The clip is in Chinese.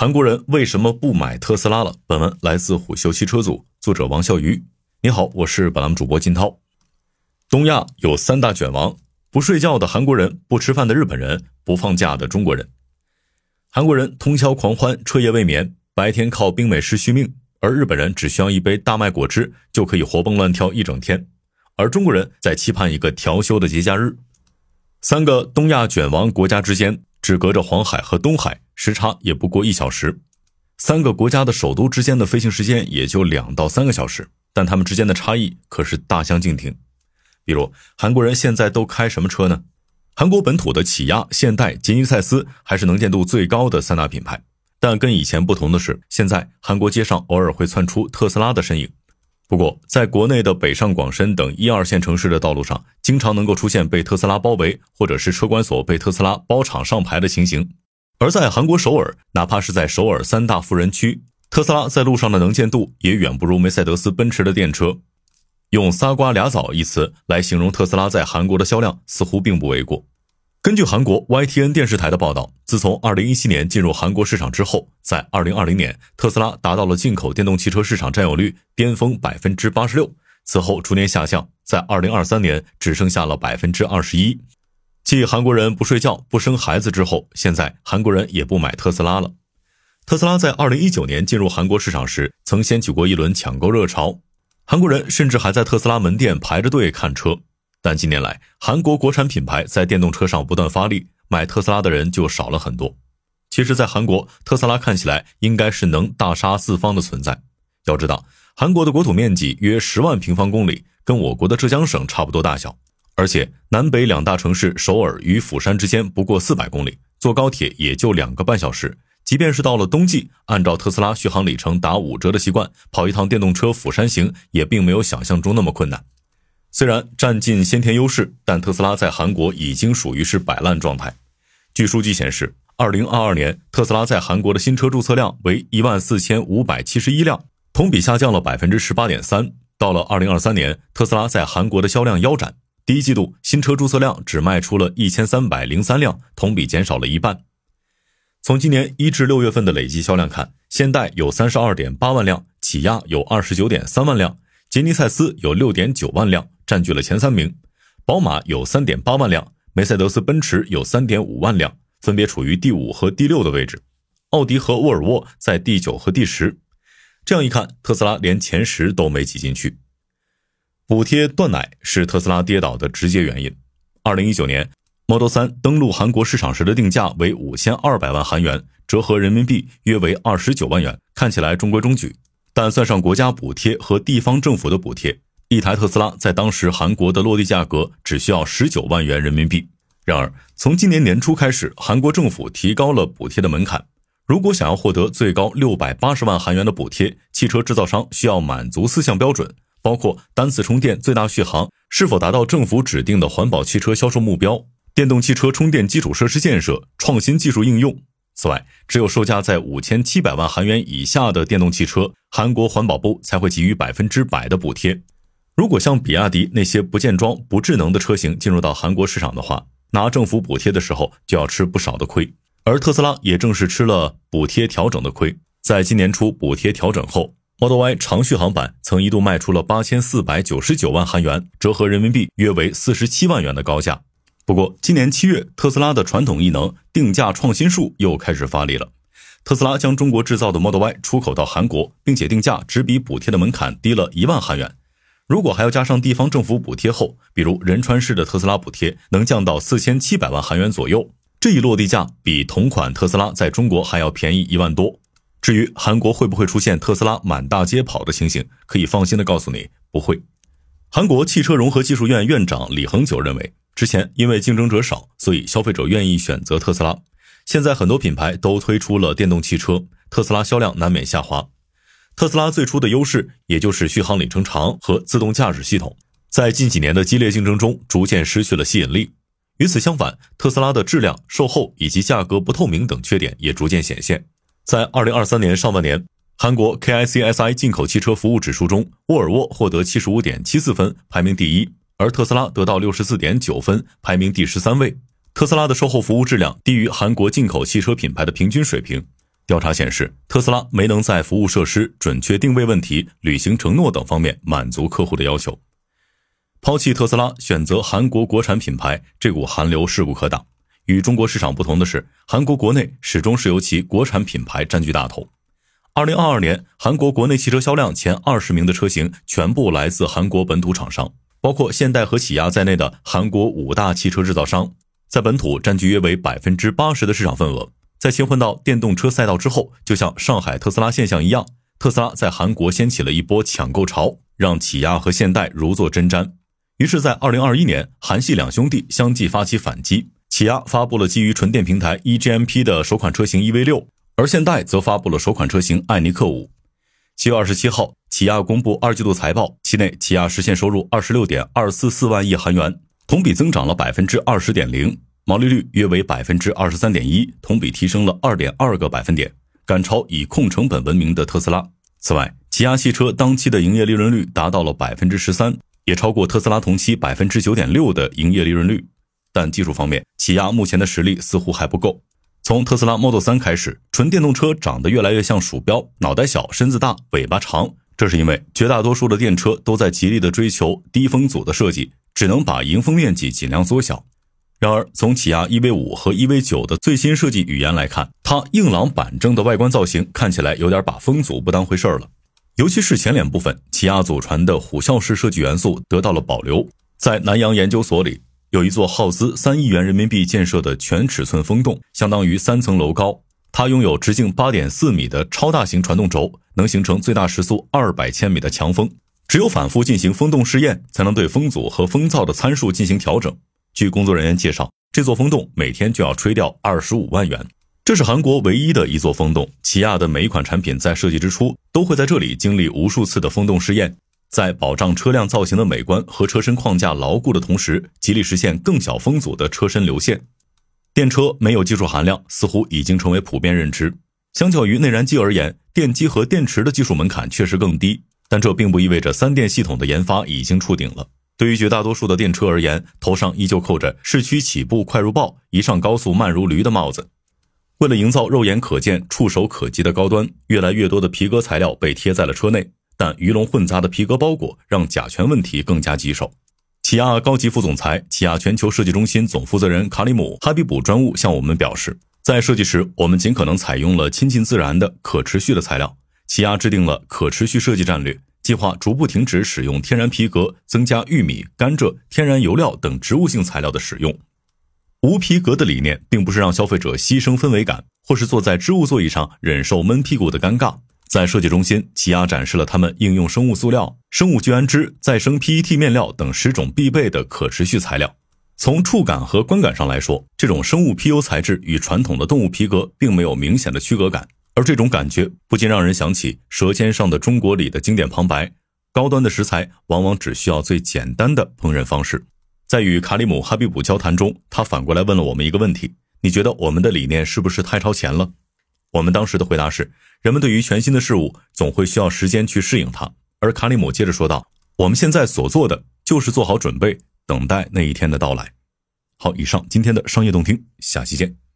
韩国人为什么不买特斯拉了？本文来自虎嗅汽车组，作者王笑鱼。你好，我是本栏目主播金涛。东亚有三大卷王：不睡觉的韩国人，不吃饭的日本人，不放假的中国人。韩国人通宵狂欢，彻夜未眠，白天靠冰美式续命；而日本人只需要一杯大麦果汁就可以活蹦乱跳一整天。而中国人在期盼一个调休的节假日。三个东亚卷王国家之间。只隔着黄海和东海，时差也不过一小时。三个国家的首都之间的飞行时间也就两到三个小时，但他们之间的差异可是大相径庭。比如，韩国人现在都开什么车呢？韩国本土的起亚、现代、吉尼赛斯还是能见度最高的三大品牌。但跟以前不同的是，现在韩国街上偶尔会窜出特斯拉的身影。不过，在国内的北上广深等一二线城市的道路上，经常能够出现被特斯拉包围，或者是车管所被特斯拉包场上牌的情形。而在韩国首尔，哪怕是在首尔三大富人区，特斯拉在路上的能见度也远不如梅赛德斯奔驰的电车。用“仨瓜俩枣”一词来形容特斯拉在韩国的销量，似乎并不为过。根据韩国 YTN 电视台的报道，自从2017年进入韩国市场之后，在2020年，特斯拉达到了进口电动汽车市场占有率巅峰百分之八十六，此后逐年下降，在2023年只剩下了百分之二十一。继韩国人不睡觉、不生孩子之后，现在韩国人也不买特斯拉了。特斯拉在2019年进入韩国市场时，曾掀起过一轮抢购热潮，韩国人甚至还在特斯拉门店排着队看车。但近年来，韩国国产品牌在电动车上不断发力，买特斯拉的人就少了很多。其实，在韩国，特斯拉看起来应该是能大杀四方的存在。要知道，韩国的国土面积约十万平方公里，跟我国的浙江省差不多大小。而且，南北两大城市首尔与釜山之间不过四百公里，坐高铁也就两个半小时。即便是到了冬季，按照特斯拉续航里程打五折的习惯，跑一趟电动车釜山行也并没有想象中那么困难。虽然占尽先天优势，但特斯拉在韩国已经属于是摆烂状态。据数据显示，二零二二年特斯拉在韩国的新车注册量为一万四千五百七十一辆，同比下降了百分之十八点三。到了二零二三年，特斯拉在韩国的销量腰斩，第一季度新车注册量只卖出了一千三百零三辆，同比减少了一半。从今年一至六月份的累计销量看，现代有三十二点八万辆，起亚有二十九点三万辆，杰尼赛斯有六点九万辆。占据了前三名，宝马有三点八万辆，梅赛德斯奔驰有三点五万辆，分别处于第五和第六的位置，奥迪和沃尔沃在第九和第十。这样一看，特斯拉连前十都没挤进去。补贴断奶是特斯拉跌倒的直接原因。二零一九年，Model 三登陆韩国市场时的定价为五千二百万韩元，折合人民币约为二十九万元，看起来中规中矩，但算上国家补贴和地方政府的补贴。一台特斯拉在当时韩国的落地价格只需要十九万元人民币。然而，从今年年初开始，韩国政府提高了补贴的门槛。如果想要获得最高六百八十万韩元的补贴，汽车制造商需要满足四项标准，包括单次充电最大续航是否达到政府指定的环保汽车销售目标、电动汽车充电基础设施建设、创新技术应用。此外，只有售价在五千七百万韩元以下的电动汽车，韩国环保部才会给予百分之百的补贴。如果像比亚迪那些不见装、不智能的车型进入到韩国市场的话，拿政府补贴的时候就要吃不少的亏。而特斯拉也正是吃了补贴调整的亏。在今年初补贴调整后，Model Y 长续航版曾一度卖出了八千四百九十九万韩元，折合人民币约为四十七万元的高价。不过，今年七月，特斯拉的传统异能定价创新术又开始发力了。特斯拉将中国制造的 Model Y 出口到韩国，并且定价只比补贴的门槛低了一万韩元。如果还要加上地方政府补贴后，比如仁川市的特斯拉补贴能降到四千七百万韩元左右，这一落地价比同款特斯拉在中国还要便宜一万多。至于韩国会不会出现特斯拉满大街跑的情形，可以放心的告诉你，不会。韩国汽车融合技术院院长李恒久认为，之前因为竞争者少，所以消费者愿意选择特斯拉。现在很多品牌都推出了电动汽车，特斯拉销量难免下滑。特斯拉最初的优势，也就是续航里程长和自动驾驶系统，在近几年的激烈竞争中，逐渐失去了吸引力。与此相反，特斯拉的质量、售后以及价格不透明等缺点也逐渐显现。在二零二三年上半年，韩国 KICSI 进口汽车服务指数中，沃尔沃获得七十五点七四分，排名第一，而特斯拉得到六十四点九分，排名第十三位。特斯拉的售后服务质量低于韩国进口汽车品牌的平均水平。调查显示，特斯拉没能在服务设施、准确定位问题、履行承诺等方面满足客户的要求。抛弃特斯拉，选择韩国国产品牌，这股寒流势不可挡。与中国市场不同的是，韩国国内始终是由其国产品牌占据大头。二零二二年，韩国国内汽车销量前二十名的车型全部来自韩国本土厂商，包括现代和起亚在内的韩国五大汽车制造商，在本土占据约为百分之八十的市场份额。在切换到电动车赛道之后，就像上海特斯拉现象一样，特斯拉在韩国掀起了一波抢购潮，让起亚和现代如坐针毡。于是，在二零二一年，韩系两兄弟相继发起反击，起亚发布了基于纯电平台 eGMP 的首款车型 EV 六，而现代则发布了首款车型艾尼克五。七月二十七号，起亚公布二季度财报，期内起亚实现收入二十六点二四四万亿韩元，同比增长了百分之二十点零。毛利率约为百分之二十三点一，同比提升了二点二个百分点，赶超以控成本闻名的特斯拉。此外，起亚汽车当期的营业利润率达到了百分之十三，也超过特斯拉同期百分之九点六的营业利润率。但技术方面，起亚目前的实力似乎还不够。从特斯拉 Model 3开始，纯电动车长得越来越像鼠标，脑袋小，身子大，尾巴长。这是因为绝大多数的电车都在极力的追求低风阻的设计，只能把迎风面积尽量缩小。然而，从起亚 EV 五和 EV 九的最新设计语言来看，它硬朗板正的外观造型看起来有点把风阻不当回事了。尤其是前脸部分，起亚祖传的虎啸式设计元素得到了保留。在南洋研究所里，有一座耗资三亿元人民币建设的全尺寸风洞，相当于三层楼高。它拥有直径八点四米的超大型传动轴，能形成最大时速二百千米的强风。只有反复进行风洞试验，才能对风阻和风噪的参数进行调整。据工作人员介绍，这座风洞每天就要吹掉二十五万元。这是韩国唯一的一座风洞。起亚的每一款产品在设计之初都会在这里经历无数次的风洞试验，在保障车辆造型的美观和车身框架牢固的同时，极力实现更小风阻的车身流线。电车没有技术含量，似乎已经成为普遍认知。相较于内燃机而言，电机和电池的技术门槛确实更低，但这并不意味着三电系统的研发已经触顶了。对于绝大多数的电车而言，头上依旧扣着“市区起步快如豹，一上高速慢如驴”的帽子。为了营造肉眼可见、触手可及的高端，越来越多的皮革材料被贴在了车内，但鱼龙混杂的皮革包裹让甲醛问题更加棘手。起亚高级副总裁、起亚全球设计中心总负责人卡里姆·哈比卜专务向我们表示，在设计时，我们尽可能采用了亲近自然的可持续的材料。起亚制定了可持续设计战略。计划逐步停止使用天然皮革，增加玉米、甘蔗、天然油料等植物性材料的使用。无皮革的理念并不是让消费者牺牲氛围感，或是坐在织物座椅上忍受闷屁股的尴尬。在设计中心，起亚展示了他们应用生物塑料、生物聚氨酯、再生 PET 面料等十种必备的可持续材料。从触感和观感上来说，这种生物 PU 材质与传统的动物皮革并没有明显的区隔感。而这种感觉不禁让人想起《舌尖上的中国》里的经典旁白：高端的食材往往只需要最简单的烹饪方式。在与卡里姆·哈比卜交谈中，他反过来问了我们一个问题：你觉得我们的理念是不是太超前了？我们当时的回答是：人们对于全新的事物总会需要时间去适应它。而卡里姆接着说道：我们现在所做的就是做好准备，等待那一天的到来。好，以上今天的商业动听，下期见。